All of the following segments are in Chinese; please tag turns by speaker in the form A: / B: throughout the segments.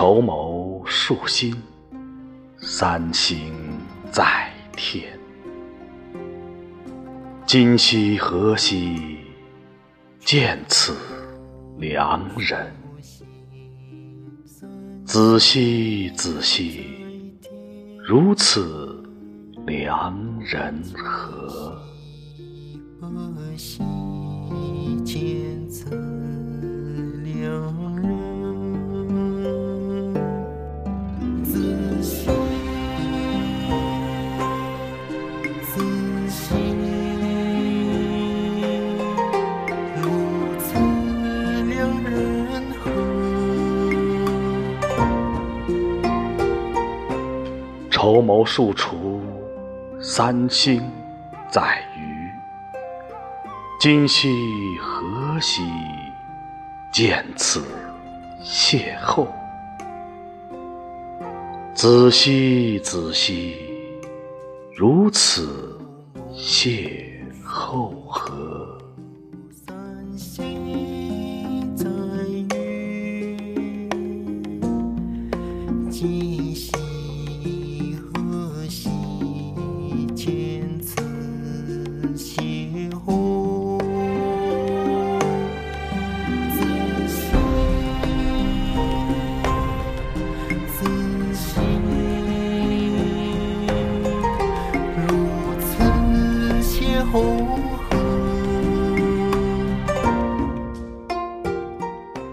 A: 筹谋数星，三星在天。今夕何夕，见此良人？仔细仔细，如此良人何？筹谋数处，三星在隅。今夕何夕，见此邂逅？仔细仔细，如此邂逅何？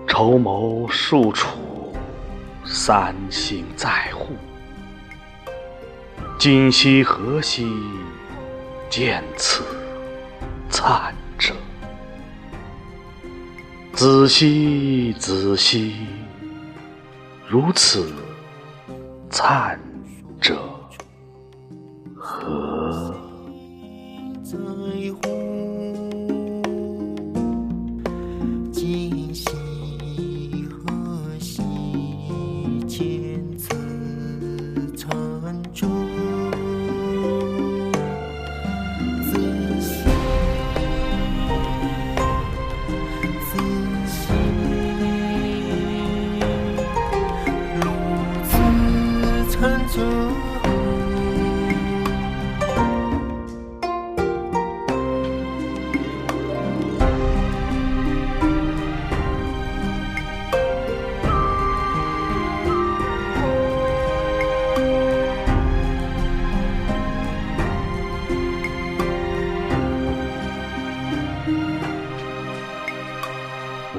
A: 筹谋数处，三星在户。今夕何夕？见此灿者。子兮子兮，如此灿者。何？
B: 在乎今夕何夕见此残烛此沉着